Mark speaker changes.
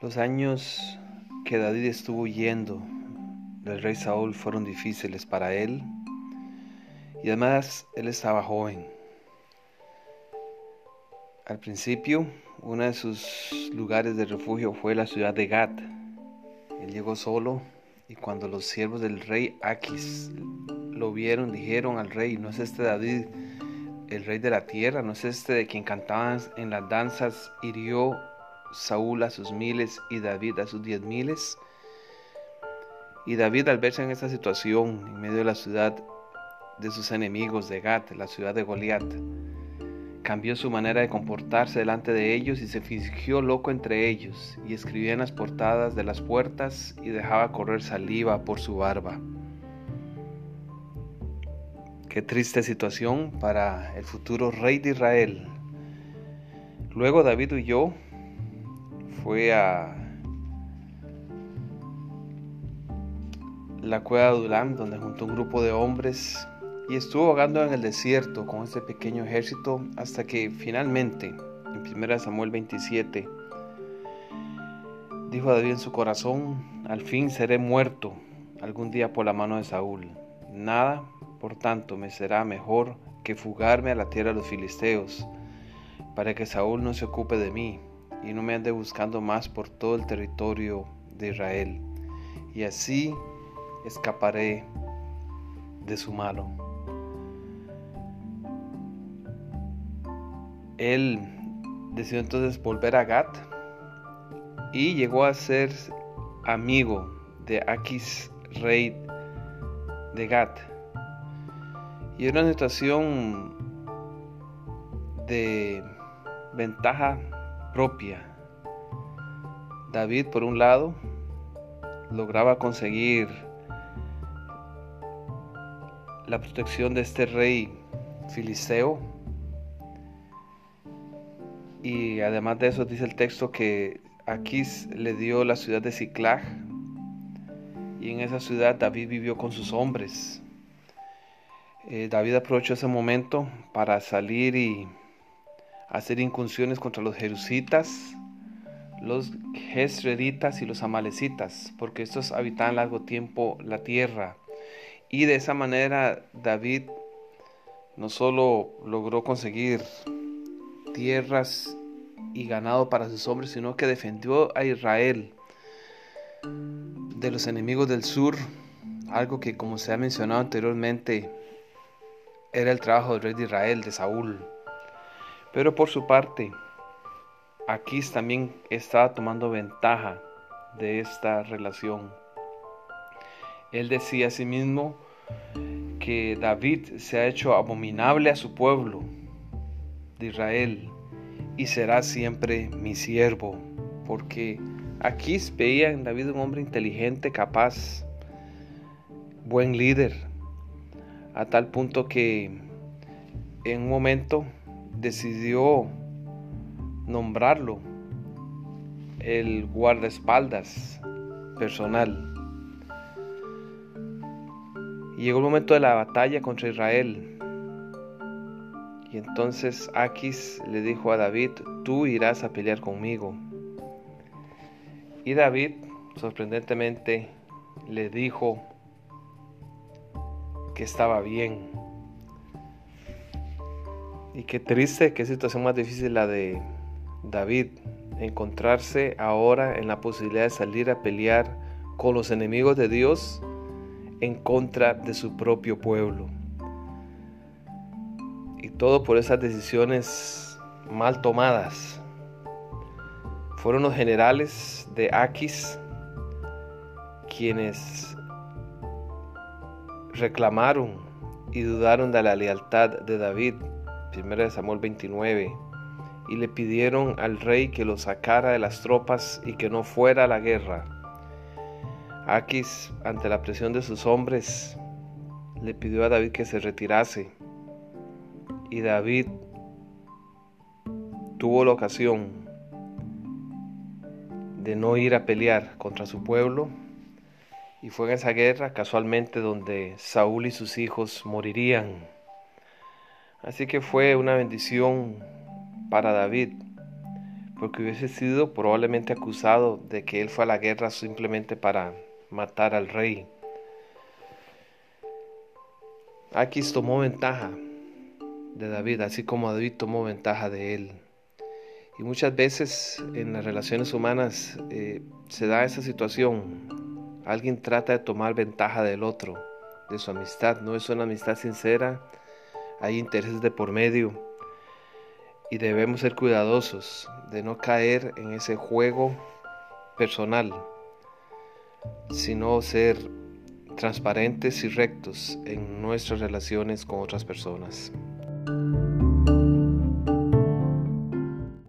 Speaker 1: Los años que David estuvo huyendo del rey Saúl fueron difíciles para él y además él estaba joven. Al principio, uno de sus lugares de refugio fue la ciudad de Gat. Él llegó solo y cuando los siervos del rey Aquis lo vieron, dijeron al rey, ¿no es este David el rey de la tierra? ¿No es este de quien cantaban en las danzas, hirió Saúl a sus miles y David a sus diez miles? Y David al verse en esta situación, en medio de la ciudad de sus enemigos de Gat, la ciudad de Goliat, cambió su manera de comportarse delante de ellos y se fingió loco entre ellos, y escribía en las portadas de las puertas y dejaba correr saliva por su barba. Qué triste situación para el futuro rey de Israel. Luego David huyó, fue a la cueva de Adulam, donde juntó un grupo de hombres y estuvo vagando en el desierto con este pequeño ejército hasta que finalmente, en 1 Samuel 27, dijo a David en su corazón, al fin seré muerto algún día por la mano de Saúl. Nada por tanto, me será mejor que fugarme a la tierra de los filisteos, para que Saúl no se ocupe de mí y no me ande buscando más por todo el territorio de Israel. Y así escaparé de su mano. Él decidió entonces volver a Gat y llegó a ser amigo de Aquis, rey de Gat. Y era una situación de ventaja propia. David, por un lado, lograba conseguir la protección de este rey filisteo. Y además de eso dice el texto que Aquis le dio la ciudad de Ciclag. Y en esa ciudad David vivió con sus hombres. Eh, David aprovechó ese momento para salir y hacer incursiones contra los jerusitas, los gesreditas y los amalecitas, porque estos habitaban largo tiempo la tierra. Y de esa manera David no solo logró conseguir tierras y ganado para sus hombres, sino que defendió a Israel de los enemigos del sur, algo que como se ha mencionado anteriormente era el trabajo del rey de Israel, de Saúl. Pero por su parte, Aquís también estaba tomando ventaja de esta relación. Él decía a sí mismo que David se ha hecho abominable a su pueblo de Israel y será siempre mi siervo, porque Aquís veía en David un hombre inteligente, capaz, buen líder, a tal punto que en un momento decidió nombrarlo el guardaespaldas personal. Llegó el momento de la batalla contra Israel. Y entonces Aquis le dijo a David, tú irás a pelear conmigo. Y David, sorprendentemente, le dijo que estaba bien. Y qué triste, qué situación más difícil la de David, encontrarse ahora en la posibilidad de salir a pelear con los enemigos de Dios en contra de su propio pueblo. Y todo por esas decisiones mal tomadas. Fueron los generales de Aquis quienes reclamaron y dudaron de la lealtad de David, 1 Samuel 29, y le pidieron al rey que lo sacara de las tropas y que no fuera a la guerra. Aquis, ante la presión de sus hombres, le pidió a David que se retirase. Y David tuvo la ocasión de no ir a pelear contra su pueblo y fue en esa guerra casualmente donde Saúl y sus hijos morirían. Así que fue una bendición para David, porque hubiese sido probablemente acusado de que él fue a la guerra simplemente para matar al rey. Aquis tomó ventaja de David, así como David tomó ventaja de él. Y muchas veces en las relaciones humanas eh, se da esa situación. Alguien trata de tomar ventaja del otro, de su amistad. No es una amistad sincera, hay intereses de por medio. Y debemos ser cuidadosos de no caer en ese juego personal, sino ser transparentes y rectos en nuestras relaciones con otras personas.